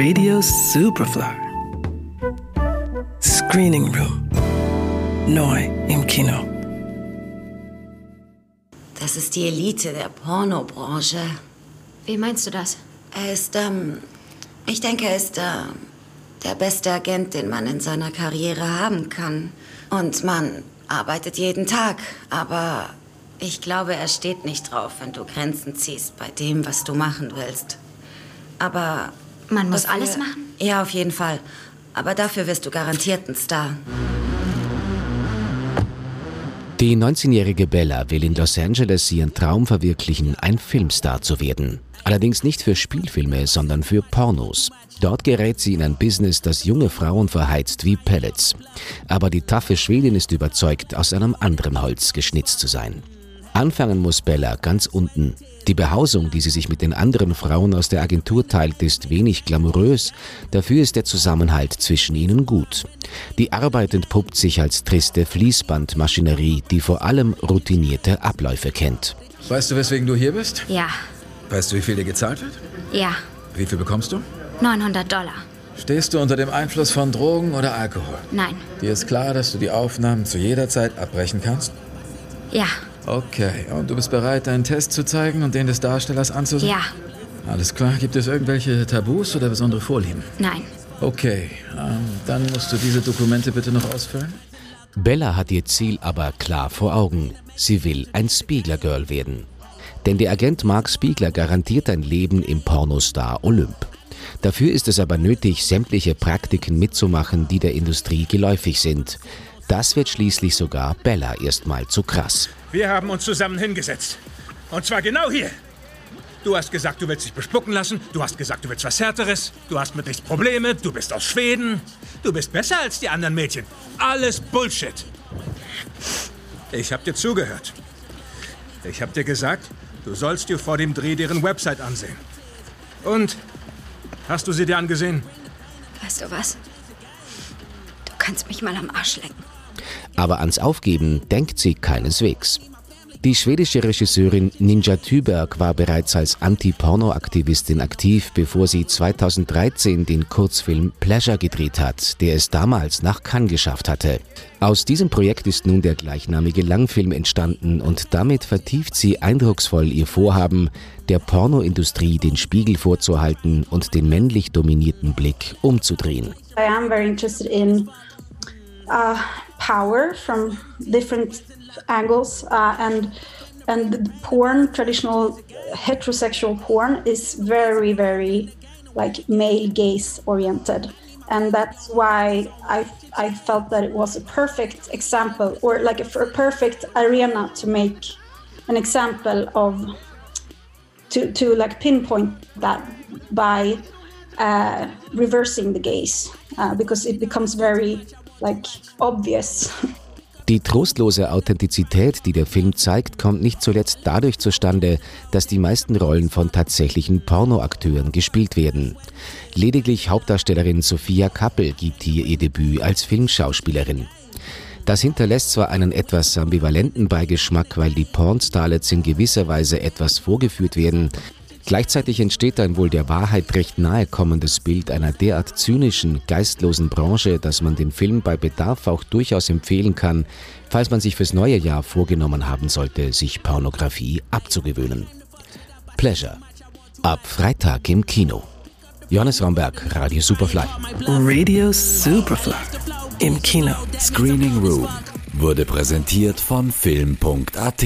Radio Superfly. Screening Room. Neu im Kino. Das ist die Elite der Pornobranche. Wie meinst du das? Er ist, ähm, ich denke, er ist äh, der beste Agent, den man in seiner Karriere haben kann. Und man arbeitet jeden Tag, aber ich glaube, er steht nicht drauf, wenn du Grenzen ziehst bei dem, was du machen willst. Aber. Man muss dafür- alles machen? Ja, auf jeden Fall. Aber dafür wirst du garantiert ein Star. Die 19-jährige Bella will in Los Angeles ihren Traum verwirklichen, ein Filmstar zu werden. Allerdings nicht für Spielfilme, sondern für Pornos. Dort gerät sie in ein Business, das junge Frauen verheizt wie Pellets. Aber die taffe Schwedin ist überzeugt, aus einem anderen Holz geschnitzt zu sein. Anfangen muss Bella ganz unten. Die Behausung, die sie sich mit den anderen Frauen aus der Agentur teilt, ist wenig glamourös, dafür ist der Zusammenhalt zwischen ihnen gut. Die Arbeit entpuppt sich als triste Fließbandmaschinerie, die vor allem routinierte Abläufe kennt. Weißt du, weswegen du hier bist? Ja, Weißt du, wie viel dir gezahlt wird? ja. Wie viel bekommst du? 900 Dollar. Stehst du unter dem Einfluss von Drogen oder Alkohol? Nein. Dir ist klar, dass du die Aufnahmen zu jeder Zeit abbrechen kannst? Ja, Okay, und du bist bereit, deinen Test zu zeigen und den des Darstellers anzusehen? ja, Alles klar. Gibt es irgendwelche Tabus oder besondere Vorlieben? nein. Okay, ähm, dann musst du diese Dokumente bitte noch ausfüllen. Bella hat ihr Ziel aber klar vor Augen. Sie will ein Spiegler-Girl werden. Denn der Agent Mark Spiegler garantiert ein Leben im Pornostar Olymp. Dafür ist es aber nötig, sämtliche Praktiken mitzumachen, die der Industrie geläufig sind. Das wird schließlich sogar Bella erstmal zu krass. Wir haben uns zusammen hingesetzt. Und zwar genau hier. Du hast gesagt, du willst dich bespucken lassen. Du hast gesagt, du willst was Härteres. Du hast mit nichts Probleme. Du bist aus Schweden. Du bist besser als die anderen Mädchen. Alles Bullshit. Ich hab dir zugehört. Ich hab dir gesagt, du sollst dir vor dem Dreh deren Website ansehen. Und? Hast du sie dir angesehen? Weißt du was? Du kannst mich mal am Arsch lecken. Aber ans Aufgeben denkt sie keineswegs. Die schwedische Regisseurin Ninja Thyberg war bereits als Anti-Porno-Aktivistin aktiv, bevor sie 2013 den Kurzfilm Pleasure gedreht hat, der es damals nach Cannes geschafft hatte. Aus diesem Projekt ist nun der gleichnamige Langfilm entstanden und damit vertieft sie eindrucksvoll ihr Vorhaben, der Pornoindustrie den Spiegel vorzuhalten und den männlich dominierten Blick umzudrehen. I am very interested in uh, power from different angles, uh, and and the porn, traditional heterosexual porn, is very very like male gaze oriented, and that's why I I felt that it was a perfect example or like a perfect arena to make an example of to to like pinpoint that by uh, reversing the gaze uh, because it becomes very like obvious Die trostlose Authentizität, die der Film zeigt, kommt nicht zuletzt dadurch zustande, dass die meisten Rollen von tatsächlichen Pornoakteuren gespielt werden. Lediglich Hauptdarstellerin Sophia Kappel gibt hier ihr Debüt als Filmschauspielerin. Das hinterlässt zwar einen etwas ambivalenten Beigeschmack, weil die Pornstarlets in gewisser Weise etwas vorgeführt werden, Gleichzeitig entsteht ein wohl der Wahrheit recht nahe kommendes Bild einer derart zynischen, geistlosen Branche, dass man den Film bei Bedarf auch durchaus empfehlen kann, falls man sich fürs neue Jahr vorgenommen haben sollte, sich Pornografie abzugewöhnen. Pleasure. Ab Freitag im Kino. Johannes Raumberg, Radio Superfly. Radio Superfly. Im Kino. Screening Room wurde präsentiert von Film.at.